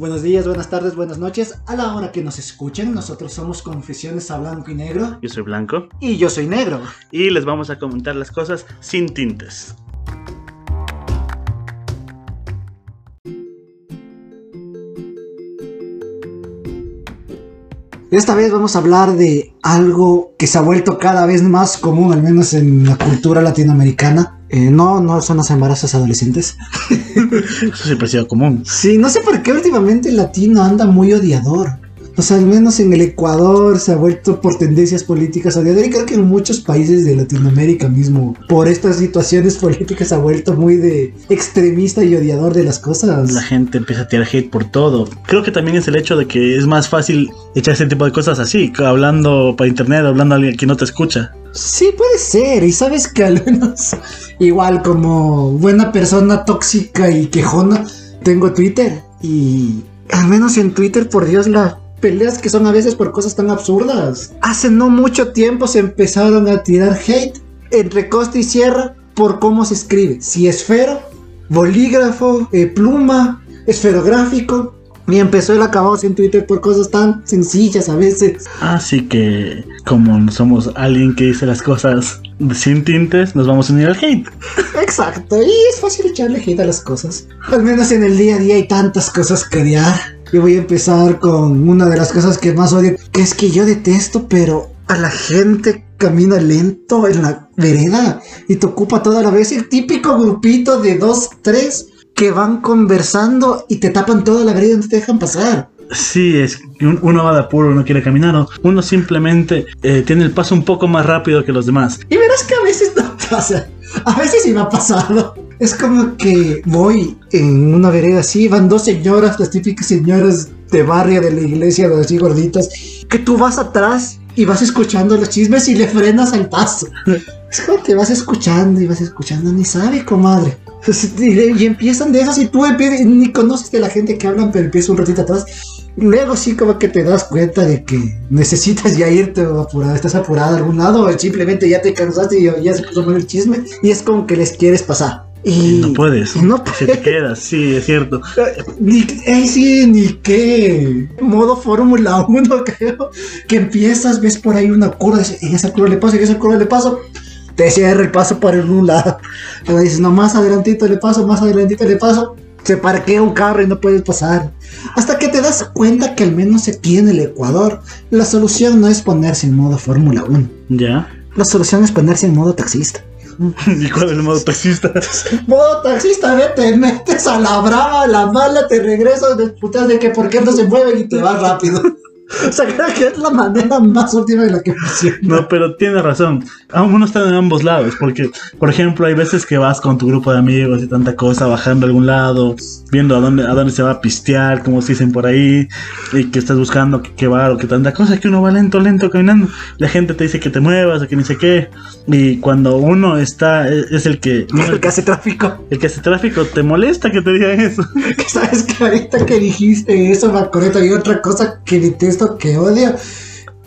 Buenos días, buenas tardes, buenas noches. A la hora que nos escuchen, nosotros somos Confesiones a Blanco y Negro. Yo soy Blanco. Y yo soy Negro. Y les vamos a comentar las cosas sin tintes. Esta vez vamos a hablar de algo que se ha vuelto cada vez más común, al menos en la cultura latinoamericana. Eh, no, no son los embarazos adolescentes. Eso siempre ha sido común. Sí, no sé por qué últimamente el latino anda muy odiador. O sea, al menos en el Ecuador se ha vuelto por tendencias políticas odiador y creo que en muchos países de Latinoamérica mismo, por estas situaciones políticas, se ha vuelto muy de extremista y odiador de las cosas. La gente empieza a tirar hate por todo. Creo que también es el hecho de que es más fácil echar ese tipo de cosas así, hablando por internet, hablando a alguien que no te escucha. Sí, puede ser. Y sabes que al menos, igual como buena persona tóxica y quejona, tengo Twitter. Y al menos en Twitter, por Dios, la peleas que son a veces por cosas tan absurdas. Hace no mucho tiempo se empezaron a tirar hate entre costa y sierra por cómo se escribe. Si esfero, bolígrafo, eh, pluma, esferográfico. Y empezó el acabado en Twitter por cosas tan sencillas a veces. Así que, como somos alguien que dice las cosas sin tintes, nos vamos a unir al hate. Exacto, y es fácil echarle hate a las cosas. Al menos en el día a día hay tantas cosas que odiar. Yo voy a empezar con una de las cosas que más odio, que es que yo detesto, pero a la gente camina lento en la vereda y te ocupa toda la vez el típico grupito de dos, tres que van conversando y te tapan toda la vereda y no te dejan pasar. Sí, es uno va de apuro, no quiere caminar, o uno simplemente eh, tiene el paso un poco más rápido que los demás. Y verás que a veces no pasa, a veces sí me ha pasado. Es como que voy en una vereda así, van dos señoras, las típicas señoras de barrio de la iglesia, así gorditas, que tú vas atrás y vas escuchando los chismes y le frenas al paso. Es como que vas escuchando y vas escuchando, ni sabe, comadre. Y, empiezan de esas y tú ni conoces de la gente que hablan, pero empieza un ratito atrás. Luego sí como que te das cuenta de que necesitas ya irte apurado, estás apurado a algún lado, o simplemente ya te cansaste y ya se puso mal el chisme y es como que les quieres pasar. Y no puedes. No puedes. Se te queda, sí, es cierto. Ni, sí, ni qué. Modo Fórmula 1, creo. Que empiezas, ves por ahí una curva, en esa curva le paso, en esa curva le paso. Te cierra el paso por un lado. Pero dices, no, más adelantito le paso, más adelantito le paso. Se parquea un carro y no puedes pasar. Hasta que te das cuenta que al menos aquí en el Ecuador, la solución no es ponerse en modo Fórmula 1. Ya. La solución es ponerse en modo taxista. ¿Y cuál es el modo taxista? modo taxista, ve, te metes a la brava, a la mala, te regresas, putas de que por qué no se mueven y te vas rápido. O sea, creo que es la manera más última de la que funciona. No, pero tiene razón. Uno está en ambos lados. Porque, por ejemplo, hay veces que vas con tu grupo de amigos y tanta cosa, bajando a algún lado, viendo a dónde, a dónde se va a pistear, como se dicen por ahí, y que estás buscando que, va o que tanta cosa, que uno va lento, lento caminando. La gente te dice que te muevas o que ni sé qué. Y cuando uno está, es, el que. el que hace tráfico. El que hace tráfico, te molesta que te digan eso. ¿Sabes que ahorita que dijiste eso, me acordé y otra cosa que detesto que odio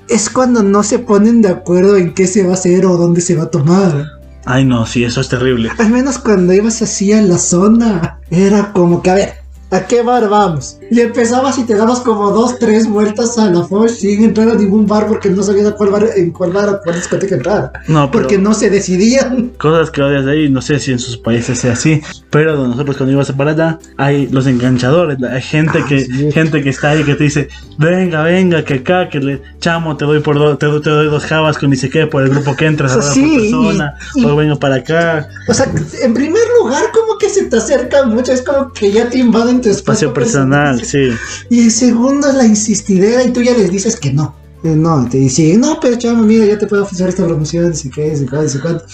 es cuando no se ponen de acuerdo en qué se va a hacer o dónde se va a tomar. Ay, no, sí, eso es terrible. Al menos cuando ibas así a la zona, era como que, a ver, ¿A qué bar vamos? Y empezabas y te dabas como dos, tres vueltas a la Foch sin entrar a ningún bar porque no sabías a cuál bar, en cuál bar o cuál discoteca entrar. No, porque no se decidían. Cosas que odias de ahí, no sé si en sus países sea así, pero nosotros cuando ibas para allá hay los enganchadores, hay gente ah, que gente que está ahí que te dice, venga, venga, que acá, que le chamo, te doy por te, doy dos jabas con ni sé qué por el grupo que entras, a la persona, o vengo para acá. O sea, en primer lugar, como que se te acerca mucho, es como que ya te invaden espacio, personal, sí. Y el segundo es la insistidera y tú ya les dices que no. No, te dicen, no, pero chamo, mira, ya te puedo ofrecer esta promoción, si qué, si cuánto, si cuánto.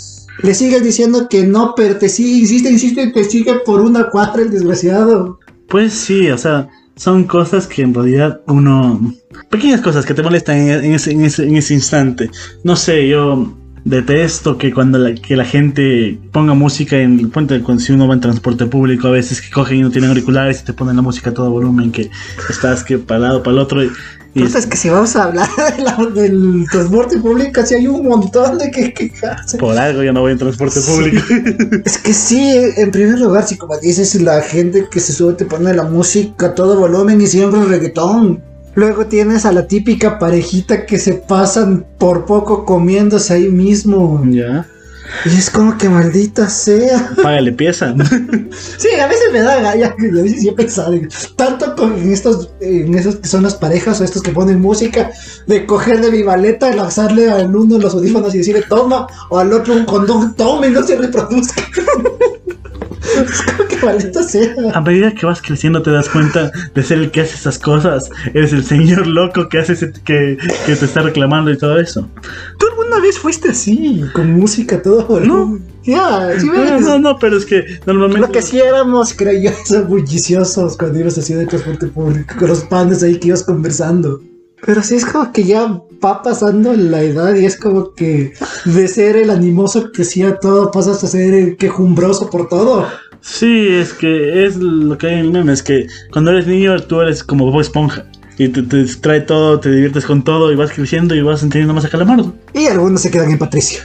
Le sigues diciendo que no, pero te sigue, insiste, insiste te sigue por una cuatro el desgraciado. Pues sí, o sea, son cosas que en realidad uno... Pequeñas cosas que te molestan en, ese, en, ese, en ese instante. No sé, yo Detesto que cuando la, que la gente ponga música en el puente, cuando si uno va en transporte público, a veces que cogen y no tienen auriculares y te ponen la música a todo volumen, que estás que para lado, para el otro. Y, y Entonces, que si vamos a hablar de la- del transporte público, sí hay un montón de que quejarse. por algo yo no voy en transporte Sí. público. Es que sí, en primer lugar, si como dices, la gente que se sube te pone la música a todo volumen y siempre reggaetón. Luego tienes a la típica parejita que se pasan por poco comiéndose ahí mismo. ya, Y es como que maldita sea. págale pieza. Sí, a veces me da galla, a veces sí he pensado, en- tanto con estos, en esos que son las parejas o estos que ponen música, de coger de mi maleta, lanzarle al uno los audífonos y decirle toma, o al otro un condón, toma y no se reproduzca. es como que maldita sea. A medida que vas creciendo te das cuenta de ser el que hace esas cosas. Eres el señor loco que hace ese- que, que te está reclamando y todo eso. ¿Tú alguna vez fuiste así, con música todo? No. Ya, sí, No, no, no, pero es que normalmente... Lo que sí éramos, creo yo, bulliciosos cuando ibas así de transporte público, con los panes ahí que ibas conversando. Pero sí es como que ya va pasando la edad y es como que de ser el animoso que hacía todo pasas a ser el quejumbroso por todo. Sí, es que es lo que hay en el meme, es que cuando eres niño tú eres como Bob Esponja. Y te, te distrae todo, te diviertes con todo y vas creciendo y vas entendiendo más a Calamardo. Y algunos se quedan en Patricio.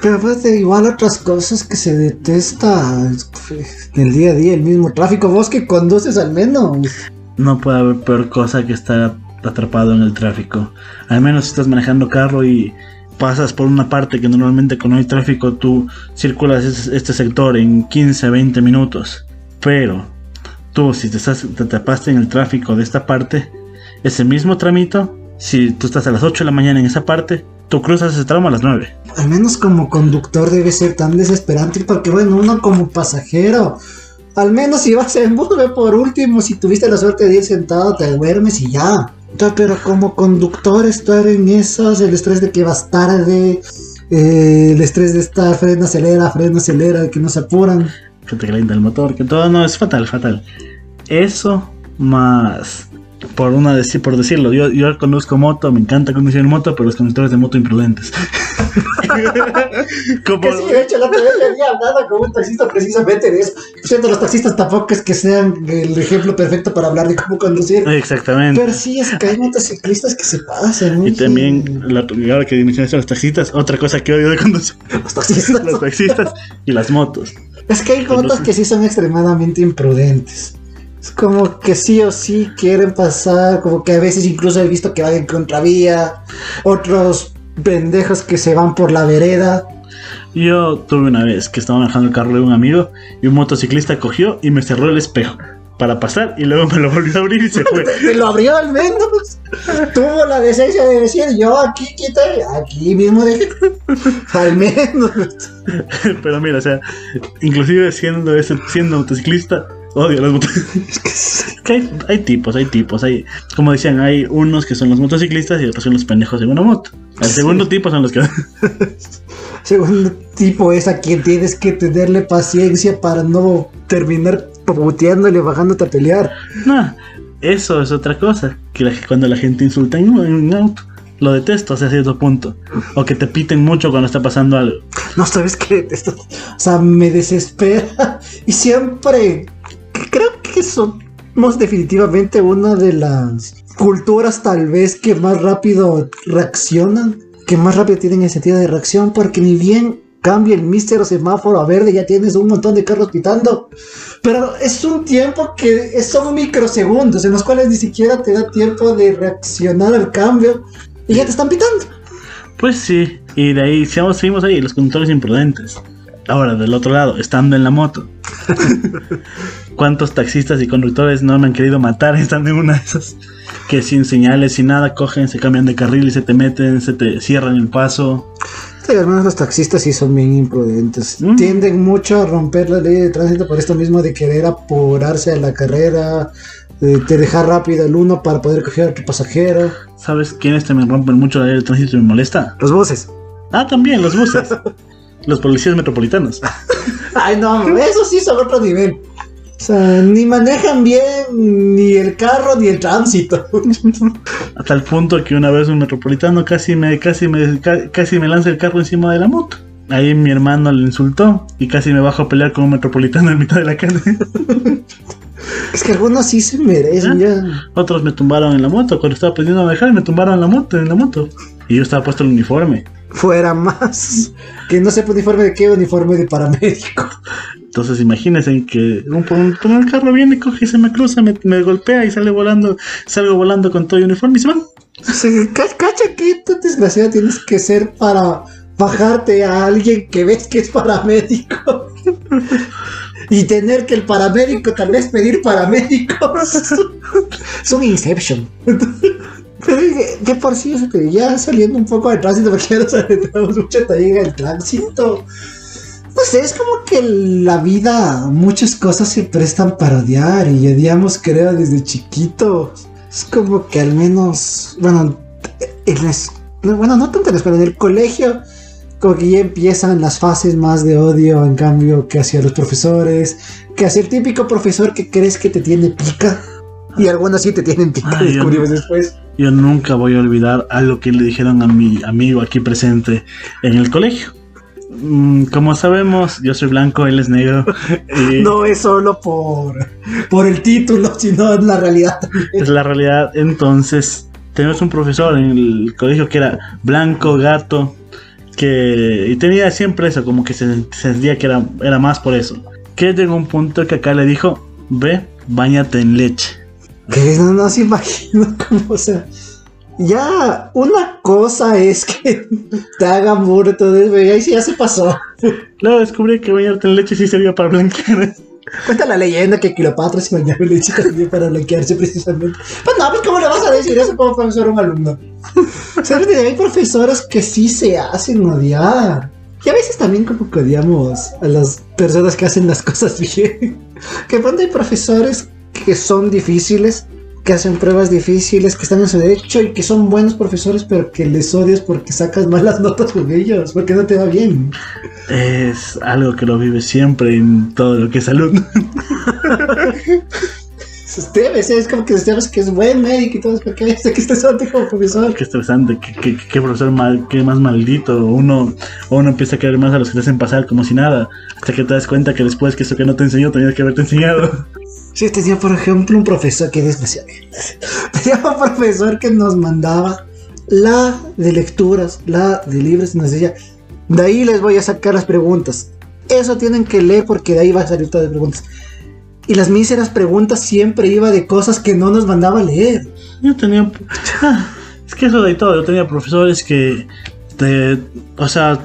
Pero pues igual otras cosas que se detesta en el día a día, el mismo tráfico. Vos que conduces al menos. No puede haber peor cosa que estar atrapado en el tráfico. Al menos si estás manejando carro y pasas por una parte que normalmente cuando hay tráfico tú circulas es- este sector en 15, 20 minutos. Pero tú si te, estás, te atrapaste en el tráfico de esta parte, ese mismo tramito, si tú estás a las 8 de la mañana en esa parte, tú cruzas ese tramo a las 9. Al menos como conductor debe ser tan desesperante porque bueno, uno como pasajero, al menos si vas en bus, por último, si tuviste la suerte de ir sentado, te duermes y ya. Ya, Pero como conductor estar en esas, el estrés de que vas tarde, eh, el estrés de estar freno, acelera, freno, acelera, de que no se apuran. que te calienta el motor, que todo no es fatal, fatal. Eso más por una deci- por decirlo, yo, yo conduzco moto, me encanta conducir moto, pero los conductores de moto imprudentes. Como- Que sí, de hecho, la otra vez venía hablando con un taxista precisamente de eso. Por cierto, los taxistas tampoco es que sean el ejemplo perfecto para hablar de cómo conducir. Exactamente. Pero sí, es que hay motociclistas que se pasan. Y también, la, ahora que mencionaste a los taxistas, otra cosa que odio de conducir, Los taxistas. los taxistas y las motos. Es que hay motos que sí son extremadamente imprudentes. Es como que sí o sí quieren pasar, como que a veces incluso he visto que van en contravía, otros pendejos que se van por la vereda. Yo tuve una vez que estaba manejando el carro de un amigo y un motociclista cogió y me cerró el espejo para pasar y luego me lo volvió a abrir y se fue. Te lo abrió al menos. Tuvo la decencia de decir, yo aquí quita, aquí mismo dejé. Al menos. Pero mira, o sea, inclusive siendo ese, siendo motociclista, odio los motociclistas. Que hay, hay tipos, hay tipos, hay, como decían, hay unos que son los motociclistas y otros son los pendejos en una moto. El Sí. segundo tipo son los que Segundo tipo es a quien tienes que tenerle paciencia para no terminar puteándole, bajándote a pelear. no, eso es otra cosa, que la- cuando la gente insulta en un, en un auto. Lo detesto hasta cierto punto. O que te piten mucho cuando está pasando algo. No sabes qué, esto, o sea, me desespera y siempre creo que somos definitivamente una de las culturas tal vez que más rápido reaccionan, que más rápido tienen el sentido de reacción, porque ni bien cambia el mísero semáforo a verde ya tienes un montón de carros pitando. Pero es un tiempo que son microsegundos en los cuales ni siquiera te da tiempo de reaccionar al cambio y ya te están pitando. Pues sí, y de ahí seguimos ahí, los conductores imprudentes. Ahora, del otro lado, estando en la moto. ¿Cuántos taxistas y conductores no me han querido matar estando en una de esas? Que sin señales, sin nada, cogen, se cambian de carril y se te meten, se te cierran el paso. Sí, al menos los taxistas sí son bien imprudentes. Mm. Tienden mucho a romper la ley de tránsito por esto mismo de querer apurarse a la carrera, de, de dejar rápido el uno para poder coger a otro pasajero. ¿Sabes quiénes también rompen mucho la ley del tránsito y me molesta? Los buses. Ah, también, los buses. los policías metropolitanos. Ay, no, eso sí son otro nivel. O sea, ni manejan bien ni el carro ni el tránsito. Hasta el punto que una vez un metropolitano casi me, casi me, ca- casi me lanza el carro encima de la moto. Ahí mi hermano le insultó y casi me bajo a pelear con un metropolitano en mitad de la calle. Es que algunos sí se merecen ya. Otros me tumbaron en la moto. Cuando estaba aprendiendo a manejar, me tumbaron en la moto, en la moto. Y yo estaba puesto el uniforme. Fuera más. Que no sepa uniforme de qué, uniforme de paramédico. Entonces imagínense que un, un, un carro viene, coge y se me cruza, me, me golpea y sale volando, salgo volando con todo el uniforme y se van. Cacha que tan desgraciado tienes que ser para bajarte a alguien que ves que es paramédico. Y tener que el paramédico tal vez pedir paramédicos. Es un Inception. Pero de, por sí, este, ya saliendo un poco del tránsito, porque ya nos adentramos mucho también el tránsito. No sé, es como que la vida, muchas cosas se prestan para odiar. Y odiamos, creo, desde chiquito. Es como que al menos, bueno, en bueno, no tanto en la escuela, en el colegio, como que ya empiezan las fases más de odio, en cambio, que hacia los profesores, que hacia el típico profesor que crees que te tiene pica. Y algunos sí te tienen pica, Ay, descubrimos no. después. Yo nunca voy a olvidar algo que le dijeron a mi amigo aquí presente en el colegio. Mm, Como sabemos, yo soy blanco, él es negro. y No es solo por, por el título, sino en la realidad. Es la realidad. Entonces, tenemos un profesor en el colegio que era blanco, gato, que y tenía siempre eso, como que se, se sentía que era, era más por eso. Que llegó un punto que acá le dijo, ve, bañate en leche. Que no, no se imagino cómo, sea, ya una cosa es que te hagan burro todo eso, y ahí sí ya se pasó. Luego descubrí que bañarte en leche sí servía para blanquear. Cuenta la leyenda que Cleopatra se bañaba en leche también para blanquearse precisamente. Pues no, pues ¿cómo le vas a decir eso como profesor a un alumno? ¿Sabes? Hay profesores que sí se hacen odiar. Y a veces también como que odiamos a las personas que hacen las cosas bien. Que pronto hay profesores que son difíciles, que hacen pruebas difíciles, que están en su derecho y que son buenos profesores, pero que les odias porque sacas malas notas con ellos, porque no te va bien. Es algo que lo vive siempre en todo lo que es salud. Es como que sabes que es buen médico y todo, es que este que estés ante como profesor. Qué estresante, qué, qué- qué profesor mal, qué más maldito. Uno, uno empieza a querer más a los que te hacen pasar como si nada. Hasta que te das cuenta que después que eso que no te enseñó tenías que haberte enseñado. Sí, tenía por ejemplo un profesor que desgraciado. Tenía un profesor que nos mandaba la de lecturas, la de libros y nos decía, de ahí les voy a sacar las preguntas. Eso tienen que leer porque de ahí va a salir todas las preguntas. Y las míseras preguntas siempre iba de cosas que no nos mandaba leer. Yo tenía. Ah, es que eso de todo. Yo tenía profesores que. o sea,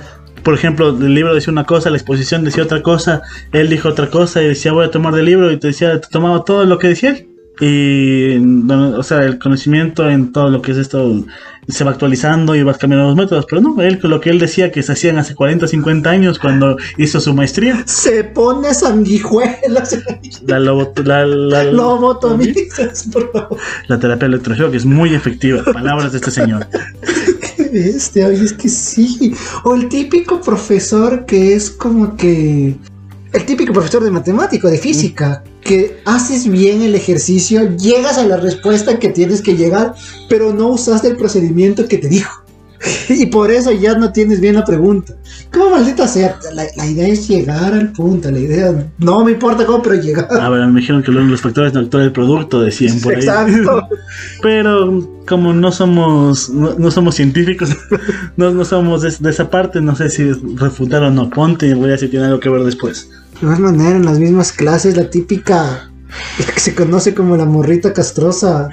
por ejemplo, el libro decía una cosa, la exposición decía otra cosa, él dijo otra cosa y decía voy a tomar del libro y te decía, te tomaba todo lo que decía él. Y, o sea, el conocimiento en todo lo que es esto se va actualizando y vas cambiando los métodos, pero no, él lo que él decía que se hacían hace 40, 50 años cuando hizo su maestría. Se pone sanguijuelas. La, lobo- la, la- Lobotomizas, por favor. la terapia electroshock es muy efectiva. Palabras de este señor. Bestia, oye, es que sí. O el típico profesor que es como que. El típico profesor de matemático, de física, que haces bien el ejercicio, llegas a la respuesta que tienes que llegar, pero no usaste el procedimiento que te dijo. Y por eso ya no tienes bien la pregunta. ¿Cómo maldita sea? La, la idea es llegar al punto, la idea. No me importa cómo, pero llegar. A ver, me dijeron que los factores no actúan del producto decían por ahí. Exacto. Pero como no somos no, no somos científicos, no, no somos de, de esa parte, no sé si refutar o no. Ponte y voy a decir si tiene algo que ver después. De igual manera, en las mismas clases, la típica. La que se conoce como la morrita castrosa.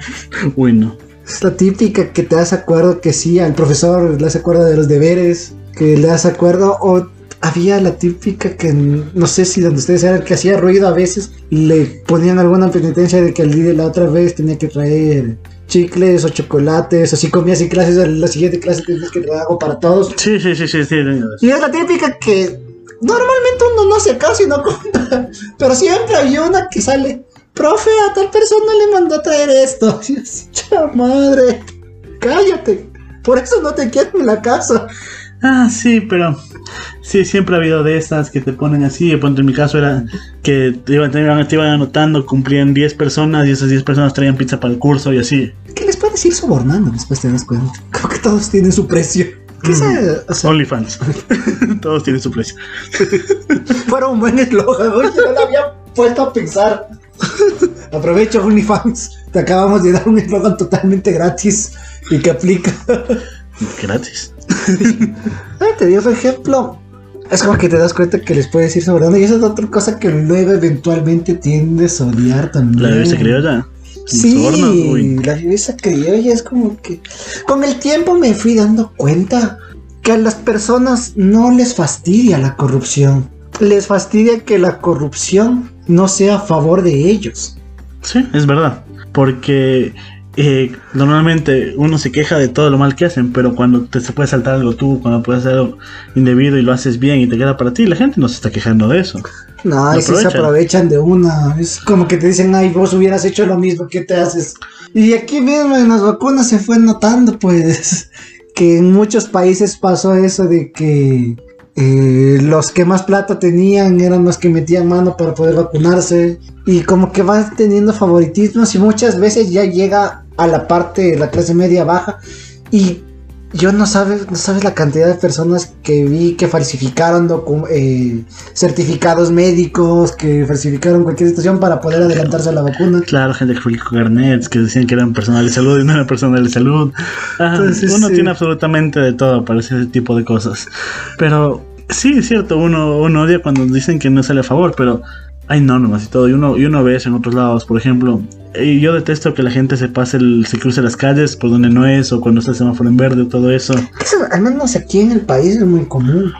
Uy, no. Es la típica que te das acuerdo que sí, al profesor le hace acuerdo de los deberes, que le das acuerdo, o había la típica que no sé si donde ustedes eran, que hacía ruido a veces, le ponían alguna penitencia de que el día la otra vez tenía que traer chicles o chocolates, o si comías en clases, la siguiente clase tenías que traer algo para todos. Sí, sí, sí, sí, sí. Y es la típica que normalmente uno no caso y no compra, pero siempre hay una que sale. Profe, a tal persona le mandó a traer esto. Y así, "Cha madre, cállate. Por eso no te quiero en la casa. Ah, sí, pero sí, siempre ha habido de estas que te ponen así. De pronto en mi caso era que te iban, te iban, te iban anotando, cumplían 10 personas y esas 10 personas traían pizza para el curso y así. ¿Qué les puedes ir sobornando después te das cuenta? Como que todos tienen su precio. ¿Qué o sea, OnlyFans. Todos tienen su precio. fuera un buen eslogan, oye, no lo había puesto a pensar. Aprovecho OnlyFans. Te acabamos de dar un eslogan totalmente gratis y que aplica. Gratis. Ah, te por ejemplo, es como que te das cuenta que les puedes ir sobrando y esa es otra cosa que luego eventualmente tiendes a odiar también. La bebé criolla. Sí, la viveza criolla es como que con el tiempo me fui dando cuenta que a las personas no les fastidia la corrupción. Les fastidia que la corrupción no sea a favor de ellos. Sí, es verdad. Porque eh, normalmente uno se queja de todo lo mal que hacen, pero cuando te se puede saltar algo tú, cuando puedes hacer algo indebido y lo haces bien y te queda para ti, la gente no se está quejando de eso. No, es que se aprovechan. aprovechan de una. Es como que te dicen, ay, vos hubieras hecho lo mismo, ¿qué te haces? Y aquí mismo en las vacunas se fue notando, pues, que en muchos países pasó eso de que eh, los que más plata tenían eran los que metían mano para poder vacunarse. Y como que van teniendo favoritismos y muchas veces ya llega a la parte de la clase media baja. Y yo no sabes, no sabes la cantidad de personas que vi que falsificaron eh, certificados médicos, que falsificaron cualquier situación para poder adelantarse a la vacuna. Claro, gente que fue con carnets, que decían que eran personal de salud y no eran personal de salud. Ah, Entonces, uno sí. tiene absolutamente de todo para ese tipo de cosas. Pero sí, es cierto, uno, uno odia cuando dicen que no sale a favor, pero hay normas y todo. Y uno, y uno ve eso en otros lados, por ejemplo. Y yo detesto que la gente se pase, el, se cruce las calles por donde no es, o cuando está el semáforo en verde, todo eso. Eso, al menos aquí en el país es muy común.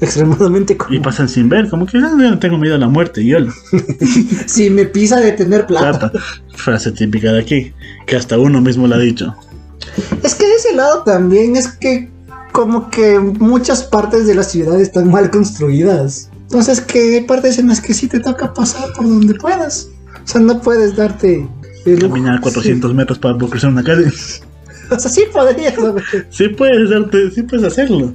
Extremadamente Y común. pasan sin ver, como que "Ah, yo no tengo miedo a la muerte, y yo. Si me pisa de tener plata. Plata. Frase típica de aquí, que hasta uno mismo la ha dicho. Es que de ese lado también es que como que muchas partes de la ciudad están mal construidas. Entonces que hay partes en las que sí te toca pasar por donde puedas. O sea, no puedes darte... el. Caminar 400 metros para cruzar una calle. O sea, sí podrías. Sí puedes darte, sí puedes hacerlo.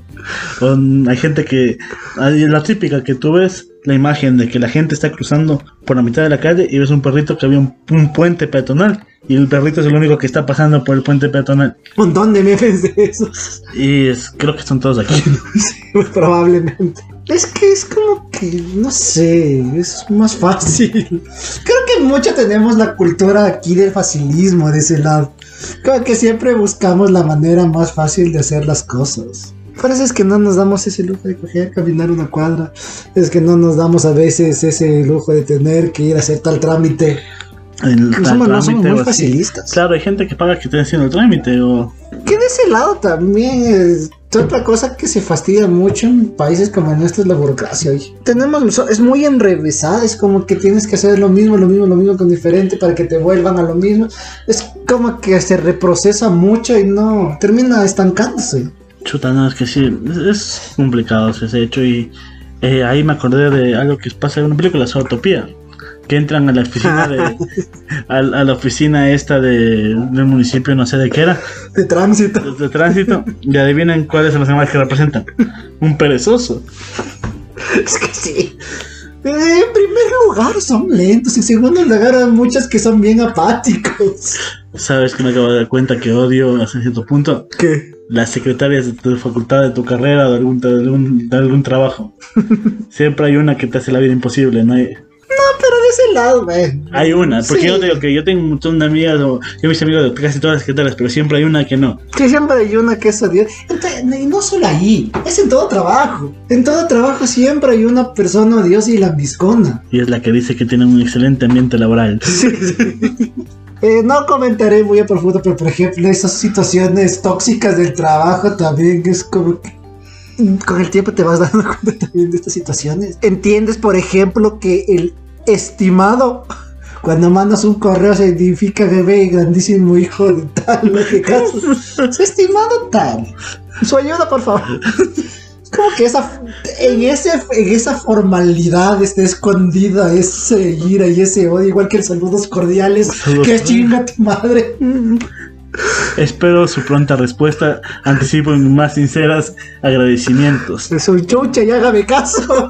O, hay gente que, hay la típica que tú ves la imagen de que la gente está cruzando por la mitad de la calle y ves un perrito que había un, un puente peatonal y el perrito es el único que está pasando por el puente peatonal Un montón de memes de esos. y es, creo que son todos aquí. Probablemente. Es que es como que, no sé, es más fácil. Creo que mucho tenemos la cultura aquí del facilismo de ese lado. Como que siempre buscamos la manera más fácil de hacer las cosas. Por eso es que no nos damos ese lujo de coger, caminar una cuadra. Es que no nos damos a veces ese lujo de tener que ir a hacer tal trámite. El No tal somos, no somos muy facilistas. Claro, hay gente que paga que esté haciendo el trámite o Que de ese lado también es otra cosa que se fastidia mucho en países como el nuestro es la burocracia. oye. Tenemos, es muy enrevesada, es como que tienes que hacer lo mismo, lo mismo, lo mismo con diferente para que te vuelvan a lo mismo. Es como que se reprocesa mucho y no termina estancándose. Chuta, no, es que sí, es, es complicado ese hecho y eh, ahí me acordé de algo que pasa en una película, Zootopía, que entran a la oficina de, a, a la oficina esta de, del municipio, no sé de qué era, De tránsito. de, de tránsito, y adivinen cuáles son los animales que representan. Un perezoso. Es que sí. Eh, En primer lugar son lentos, en segundo lugar hay muchos que son bien apáticos. ¿Sabes que me acabo de dar cuenta que odio hasta cierto punto? ¿Qué? Las secretarias de tu facultad, de tu carrera, de algún, de algún, de algún trabajo. Siempre hay una que te hace la vida imposible, ¿no? Hay, Pero de ese lado, ve. Hay una, porque Sí. yo te digo que yo tengo un montón de amigas, o yo mis amigos de casi todas las secretarias, pero siempre hay una que no. Que siempre hay una que es odiosa. Y no solo ahí, es en todo trabajo. En todo trabajo siempre hay una persona odiosa y lambiscona. Y es la que dice que tienen un excelente ambiente laboral. Eh, no comentaré muy a profundo, pero por ejemplo, esas situaciones tóxicas del trabajo también es como que. Con el tiempo te vas dando cuenta también de estas situaciones. Entiendes, por ejemplo, que el estimado, cuando mandas un correo, significa bebé grandísimo hijo de tal, no sé caso. Estimado tal. Su ayuda, por favor. Es como que esa, en, ese, en esa formalidad está escondida ese ira y ese odio, igual que el saludos cordiales. Que chinga tu madre. Espero su pronta respuesta. Anticipo mis más sinceras agradecimientos. Soy chucha y hágame caso.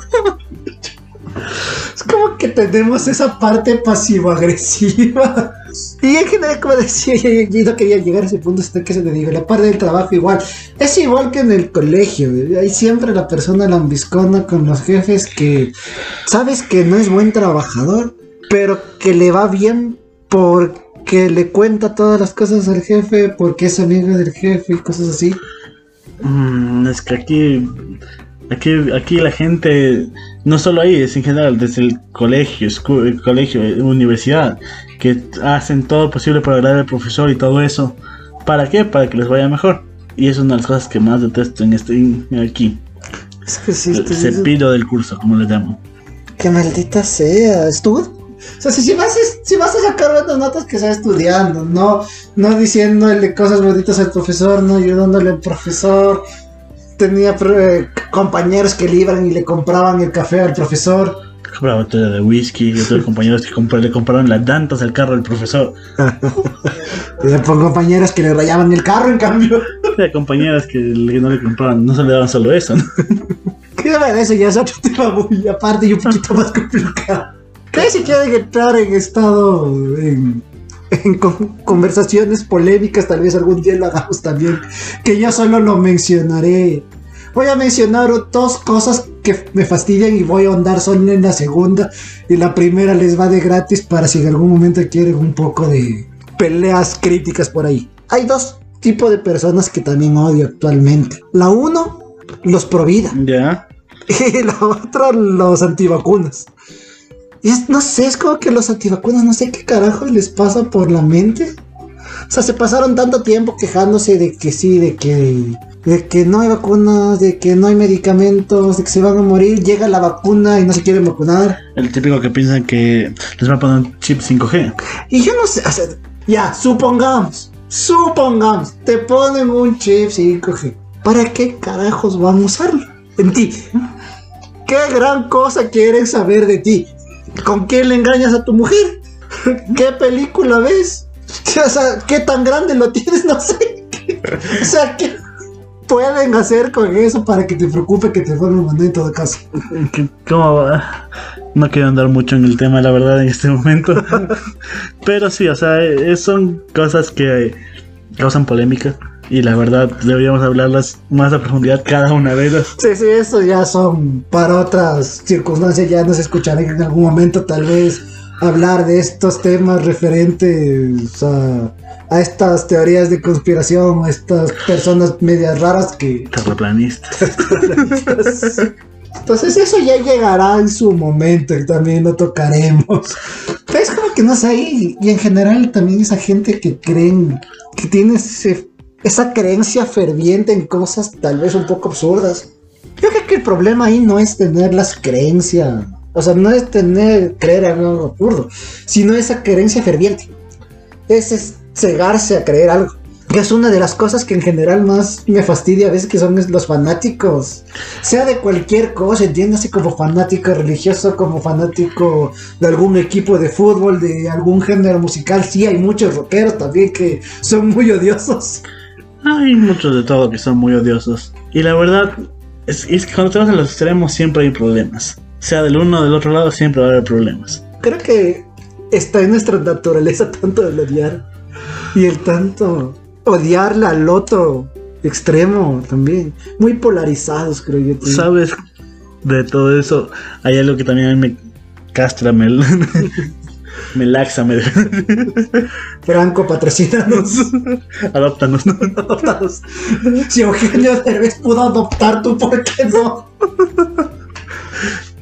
Que tenemos esa parte pasivo-agresiva. Y en general, como decía, yo, no quería llegar a ese punto hasta que se te digo, la parte del trabajo igual. Es igual que en el colegio. Hay siempre la persona lambiscona con los jefes que sabes que no es buen trabajador, pero que le va bien porque le cuenta todas las cosas al jefe, porque es amigo del jefe y cosas así. Mm, es que aquí, aquí, aquí la gente, no solo ahí, es en general, desde el colegio, colegio, eh, universidad, que hacen todo lo posible para agradar al profesor y todo eso. ¿Para qué? Para que les vaya mejor. Y es una de las cosas que más detesto en este en- aquí. Es que sí, El este- cepillo del curso, como le llamo. Que maldita sea, estuvo. O sea, si, si vas, si vas a sacar buenas notas, que sea estudiando, no, no diciéndole cosas bonitas al profesor, no ayudándole al profesor. Tenía eh, compañeros que le iban y le compraban el café al profesor. Compraba botella de whisky, yo tuve compañeros que compra- le compraron las llantas al carro del profesor. Tenía por compañeros que le rayaban el carro, en cambio. Había compañeras que no le compraban, no se le daban solo eso, ¿no? De verdad, eso ya es otro tema muy aparte y un poquito más complicado. Que si quieren entrar en estado, en, en con- conversaciones polémicas, tal vez algún día lo hagamos también. Que yo solo lo mencionaré. Voy a mencionar dos cosas que me fastidian y voy a ahondar solo en la segunda. Y la primera les va de gratis para si en algún momento quieren un poco de peleas críticas por ahí. Hay dos tipos de personas que también odio actualmente. La uno, los pro vida. Ya. Y la otra, los antivacunas. Y es, no sé, es como que los antivacunas, no sé qué carajo les pasa por la mente. O sea, se pasaron tanto tiempo quejándose de que sí, de que, de que no hay vacunas, de que no hay medicamentos, de que se van a morir. Llega la vacuna y no se quieren vacunar. El típico que piensan que les van a poner un chip 5G. Y yo no sé, o sea, ya, supongamos, supongamos, te ponen un chip 5G. ¿Para qué carajos van a usarlo? En ti. ¿Qué gran cosa quieren saber de ti? ¿Con quién le engañas a tu mujer? ¿Qué película ves? O sea, ¿qué tan grande lo tienes? No sé. O sea, ¿qué pueden hacer con eso para que te preocupe que te fueron mandando en todo caso? ¿Qué- ¿Cómo va? No quiero andar mucho en el tema, la verdad, en este momento. Pero sí, o sea, eh, son cosas que eh, causan polémica. Y la verdad, deberíamos hablarlas más a profundidad cada una de ellas. Sí, sí, eso ya son para otras circunstancias, ya nos escucharán en algún momento tal vez hablar de estos temas referentes a, a estas teorías de conspiración, a estas personas medias raras que... Terraplanistas. Entonces eso ya llegará en su momento y también lo tocaremos. Pero es como que no sé, y, y en general también esa gente que creen, que tiene ese- esa creencia ferviente en cosas tal vez un poco absurdas. Yo creo que el problema ahí no es tener las creencias, o sea, no es tener, creer algo absurdo, sino esa creencia ferviente. Es, es cegarse a creer algo. Que es una de las cosas que en general más me fastidia a veces que son los fanáticos. Sea de cualquier cosa, entiéndase como fanático religioso, como fanático de algún equipo de fútbol, de algún género musical. Sí, hay muchos rockeros también que son muy odiosos. Hay muchos de todo que son muy odiosos. Y la verdad es, que cuando te vas los extremos siempre hay problemas. Sea del uno o del otro lado siempre va a haber problemas. Creo que está en nuestra naturaleza tanto el odiar y el tanto odiarla al otro extremo también. Muy polarizados, creo yo. ¿Sabes? De todo eso hay algo que también a mí me castra, me, me laxa, me... Franco, patrocínanos. Adóptanos, ¿no? Adoptados. Si Eugenio Derbez pudo adoptar, ¿tú por qué no?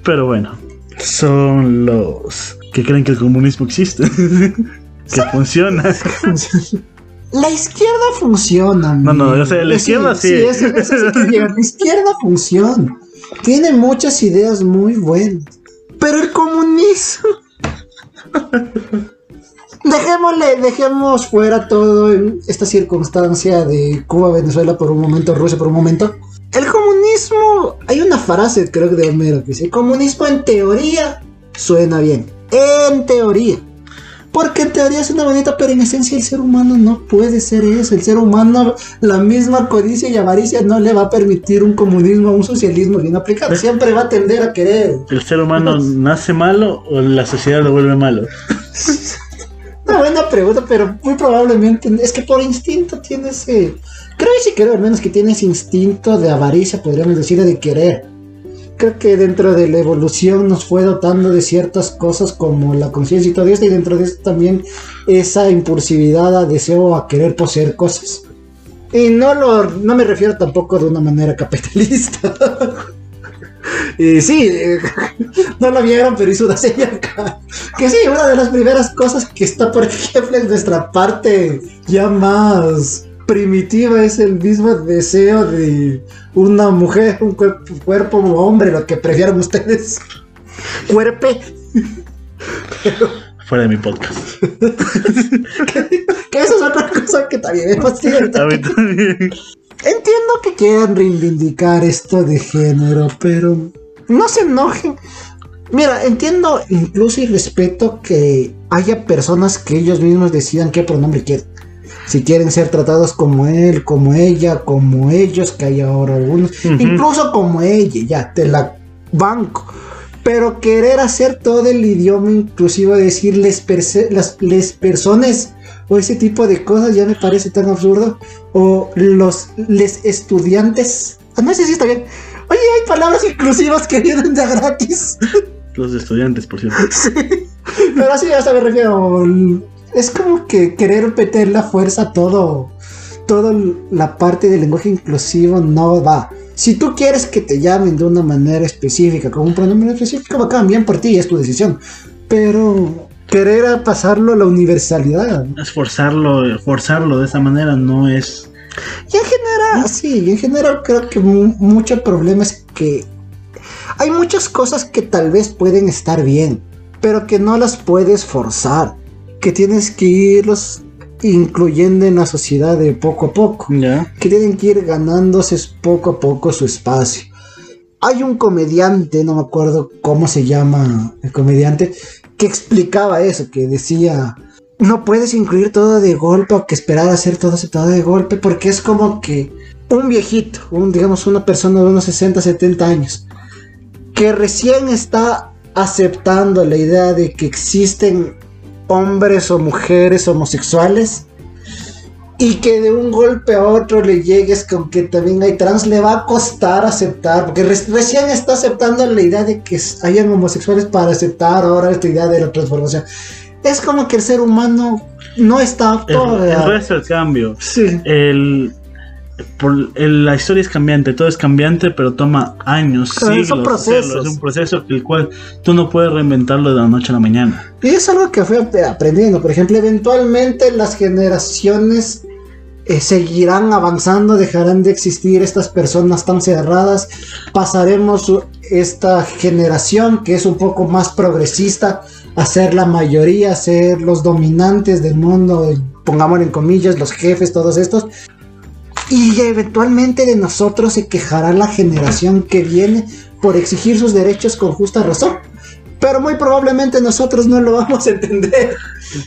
Pero bueno, son los que creen que el comunismo existe. que funciona. La izquierda funciona. No, no, yo sé, la izquierda sí. eso, eso sí que llega. La izquierda funciona. Tiene muchas ideas muy buenas. Pero el comunismo. Dejémosle, dejemos fuera todo en esta circunstancia de Cuba, Venezuela por un momento, Rusia por un momento. El comunismo, hay una frase creo que de Homero que dice, comunismo en teoría suena bien. En teoría. Porque en teoría es una bonita, pero en esencia el ser humano no puede ser eso. El ser humano, la misma codicia y avaricia no le va a permitir un comunismo, un socialismo bien aplicado. Siempre va a tender a querer. ¿El ser humano nace malo o la sociedad lo vuelve malo? Una buena pregunta, pero muy probablemente es que por instinto tiene ese. Creo que sí creo al menos que tiene ese instinto de avaricia, podríamos decir, de querer. Creo que dentro de la evolución nos fue dotando de ciertas cosas como la conciencia y todo esto, y dentro de esto también esa impulsividad a deseo a querer poseer cosas. Y no lo no me refiero tampoco de una manera capitalista. Y sí, eh, no lo vieron, pero hizo una señal acá. Que sí, una de las primeras cosas que está, por ejemplo, en nuestra parte ya más primitiva es el mismo deseo de una mujer, un cuerpo, cuerpo hombre, lo que prefieran ustedes. Cuerpe. Fuera de mi podcast. que eso es otra cosa que también me fastidia. A mí también. Entiendo que quieran reivindicar esto de género, pero no se enojen. Mira, entiendo incluso y respeto que haya personas que ellos mismos decidan qué pronombre quieren. Si quieren ser tratados como él, como ella, como ellos, que hay ahora algunos, incluso como ella, ya, te la banco. Pero querer hacer todo el idioma inclusivo, decir les, las les personas o ese tipo de cosas ya me parece tan absurdo. O los les estudiantes. Ah, no sé si está bien. Oye, hay palabras inclusivas que vienen de gratis. Los estudiantes, por cierto. Sí. Pero así ya se me refiero. Es como que querer meter la fuerza a todo. Toda la parte del lenguaje inclusivo no va. Si tú quieres que te llamen de una manera específica, con un pronombre específico, bacán, bien por ti, es tu decisión. Pero querer a pasarlo a la universalidad. Es forzarlo, forzarlo de esa manera no es. Y en general, sí, en general creo que mu- mucho problema es que hay muchas cosas que tal vez pueden estar bien, pero que no las puedes forzar, que tienes que irlos incluyendo en la sociedad de poco a poco, que tienen que ir ganándose poco a poco su espacio. Hay un comediante, no me acuerdo cómo se llama el comediante, que explicaba eso, que decía, no puedes incluir todo de golpe o que esperar a ser todo aceptado de golpe, porque es como que un viejito, un, digamos una persona de unos 60, 70 años, que recién está aceptando la idea de que existen hombres o mujeres homosexuales y que de un golpe a otro le llegues con que también hay trans, le va a costar aceptar, porque re- recién está aceptando la idea de que hayan homosexuales para aceptar ahora esta idea de la transformación. Es como que el ser humano no está El, apto el a- resto del cambio. Sí. El, por- el- la historia es cambiante, todo es cambiante, pero toma años, son siglos. procesos. hacerlo. Es un proceso el cual tú no puedes reinventarlo de la noche a la mañana. Y es algo que fue ap- aprendiendo. Por ejemplo, eventualmente las generaciones eh, seguirán avanzando, dejarán de existir estas personas tan cerradas. Pasaremos esta generación que es un poco más progresista a ser la mayoría, a ser los dominantes del mundo, eh, pongámoslo en comillas, los jefes, todos estos. Y eventualmente de nosotros se quejará la generación que viene por exigir sus derechos con justa razón. Pero muy probablemente nosotros no lo vamos a entender.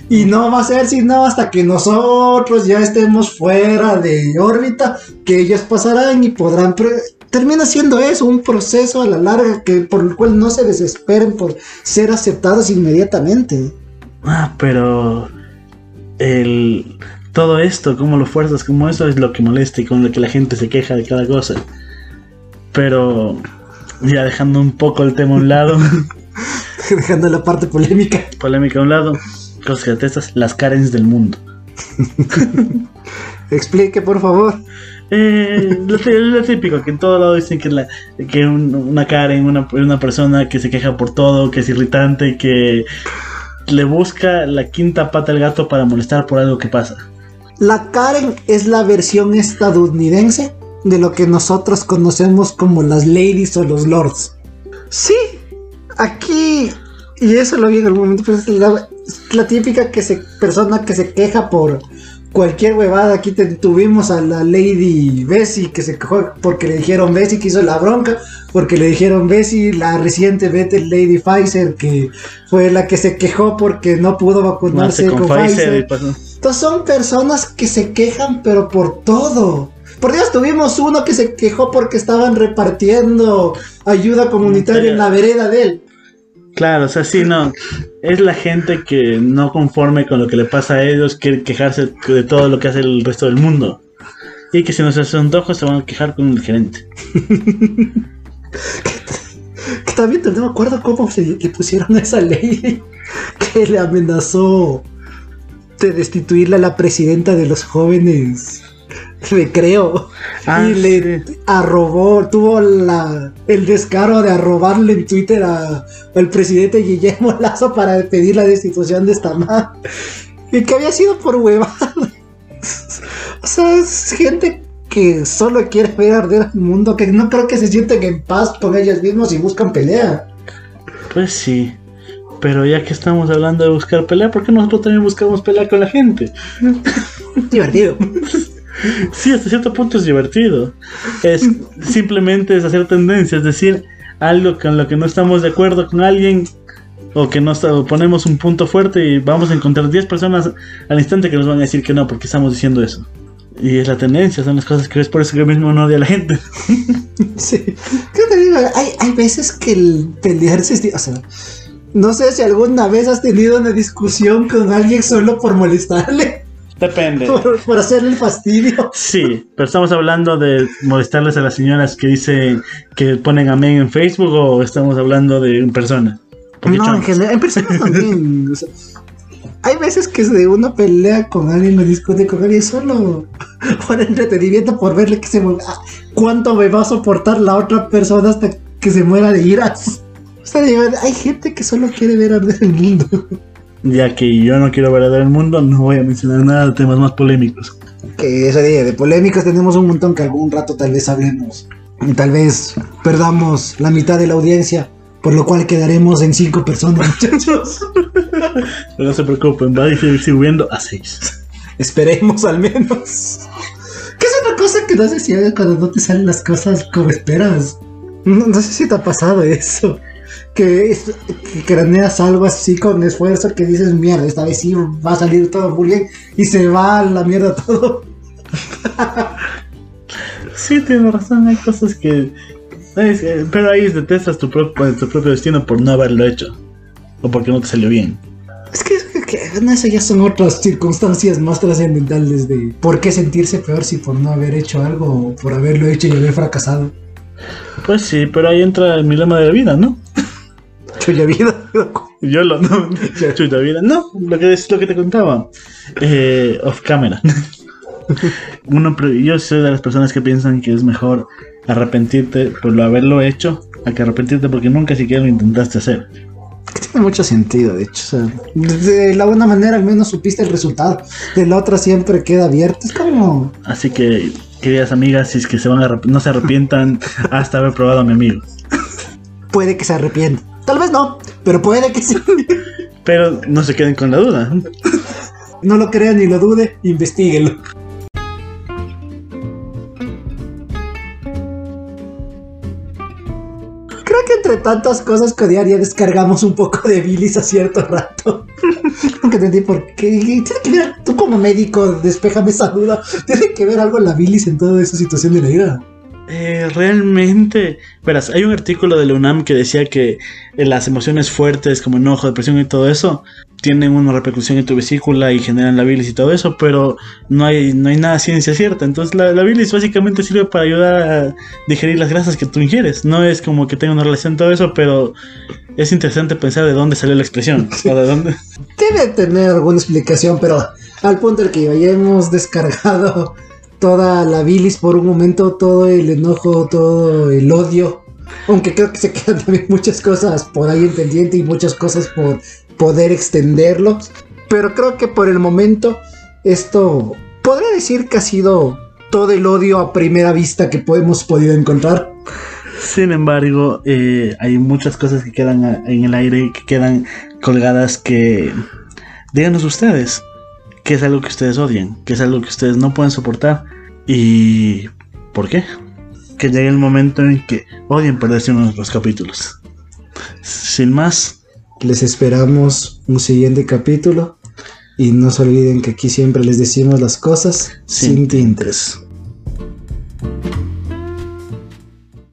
Y no va a ser sino hasta que nosotros ya estemos fuera de órbita, que ellos pasarán y podrán... Termina siendo eso, un proceso a la larga que, por el cual no se desesperen por ser aceptados inmediatamente. Ah, pero el todo esto, como lo fuerzas, como eso es lo que molesta y con lo que la gente se queja de cada cosa. Pero ya dejando un poco el tema a un lado, Dejando la parte polémica. polémica a un lado, cosas que detestas, las Karens del mundo. Explique, por favor. Eh, lo, tí- lo típico, que en todo lado dicen que, la, que un- una Karen, una, una persona que se queja por todo, que es irritante, que le busca la quinta pata al gato para molestar por algo que pasa. La Karen es la versión estadounidense de lo que nosotros conocemos como las ladies o los lords. Sí, aquí, y eso lo vi en algún momento, pues, la, la típica que se, persona que se queja por cualquier huevada. Aquí te- tuvimos a la Lady Bessie que se quejó porque le dijeron Bessie que hizo la bronca. porque le dijeron, Bessie, la reciente Better Lady Pfizer, que fue la que se quejó porque no pudo vacunarse con, con Pfizer Pfizer. Entonces son personas que se quejan, pero por todo. Por Dios, tuvimos uno que se quejó porque estaban repartiendo ayuda comunitaria en la vereda de él. Claro, o sea, sí, no. Es la gente que no conforme con lo que le pasa a ellos, quiere quejarse de todo lo que hace el resto del mundo. Y que si no se hace se van a quejar con el gerente. Que también no me acuerdo cómo se le pusieron esa ley que le amenazó de destituirle a la presidenta de los jóvenes. Me creo. Ah, y le sí. arrobó, tuvo la, el descaro de arrobarle en Twitter a- al presidente Guillermo Lazo para pedir la destitución de esta madre. Y que había sido por huevada. O sea, es gente que solo quiere ver arder al mundo, que no creo que se sienten en paz con ellos mismos y buscan pelea. Pues sí. Pero ya que estamos hablando de buscar pelea, ¿por qué nosotros también buscamos pelea con la gente? Divertido. Sí, hasta cierto punto es divertido. Es simplemente es hacer tendencia, es decir, algo con lo que no estamos de acuerdo con alguien o que no está- o ponemos un punto fuerte y vamos a encontrar 10 personas al instante que nos van a decir que no, porque estamos diciendo eso. Y es la tendencia, son las cosas que ves, por eso que yo mismo no odio a la gente. Sí. ¿Qué te digo? Hay, hay veces que el pelearse es... O sea, no sé si alguna vez has tenido una discusión con alguien solo por molestarle, Depende. por, por hacerle el fastidio. Sí, pero estamos hablando de molestarles a las señoras que dicen que ponen amén en Facebook o estamos hablando de en persona. Porque No, en general, en persona también. o sea, hay veces que de una pelea con alguien o discute con alguien solo por entretenimiento, por verle que se mu- ah, cuánto me va a soportar la otra persona hasta que se muera de iras. Digo, hay gente que solo quiere ver arder el mundo. ya que yo no quiero ver a el mundo, no voy a mencionar nada de temas más polémicos. Que ese día de polémicas tenemos un montón que algún rato tal vez hablemos. Y tal vez perdamos la mitad de la audiencia, por lo cual quedaremos en cinco personas, muchachos. Pero no se preocupen, va a seguir subiendo a 6. Esperemos al menos. Que es una cosa que no sé si haga cuando no te salen las cosas como esperas. No, no sé si te ha pasado eso. Que, es- que craneas algo así con esfuerzo que dices, mierda, esta vez sí va a salir todo muy bien y se va a la mierda todo. Sí, tienes razón, hay cosas que... eh, pero ahí detestas tu, propio tu propio destino por no haberlo hecho. O porque no te salió bien. Es que, que no, eso ya son otras circunstancias más trascendentales de por qué sentirse peor si por no haber hecho algo o por haberlo hecho y haber fracasado. Pues sí, pero ahí entra el dilema de la vida, ¿no? Chuya vida. Yo lo no. Chuta vida. No, lo que es lo que te contaba. Eh, off camera. Uno, yo soy de las personas que piensan que es mejor arrepentirte por lo haberlo hecho a que arrepentirte porque nunca siquiera lo intentaste hacer. Que tiene mucho sentido, de hecho. o sea, de la una manera al menos supiste el resultado. De la otra siempre queda abierto. Es como. Así que, queridas amigas, si es que se van a no se arrepientan hasta haber probado a mi amigo. Puede que se arrepienta. Tal vez no, pero puede que sí. Pero no se queden con la duda. No lo crean ni lo dude, investiguenlo. Creo que entre tantas cosas que odiar ya descargamos un poco de bilis a cierto rato. Nunca entendí por qué. Tiene que ver, tú como médico, despéjame esa duda. Tiene que ver algo la bilis en toda esa situación de la vida. Eh, realmente, verás, hay un artículo de la UNAM que decía que eh, las emociones fuertes como enojo, depresión y todo eso tienen una repercusión en tu vesícula y generan la bilis y todo eso, pero no hay, no hay nada ciencia cierta. Entonces la, la bilis básicamente sirve para ayudar a digerir las grasas que tú ingieres. No es como que tenga una relación todo eso, pero es interesante pensar de dónde salió la expresión. Debe tener alguna explicación, pero al punto al que ya hemos descargado toda la bilis por un momento, todo el enojo, todo el odio. Aunque creo que se quedan también muchas cosas por ahí en pendiente y muchas cosas por poder extenderlos. Pero creo que por el momento esto podría decir que ha sido todo el odio a primera vista que hemos podido encontrar. Sin embargo, eh, hay muchas cosas que quedan en el aire, que quedan colgadas que... Díganos ustedes, qué es algo que ustedes odian, qué es algo que ustedes no pueden soportar y... ¿Por qué? que llegue el momento en que odien perderse uno de los capítulos. Sin más, Les esperamos un siguiente capítulo. Y no se olviden que aquí siempre les decimos las cosas Sin sin tintes.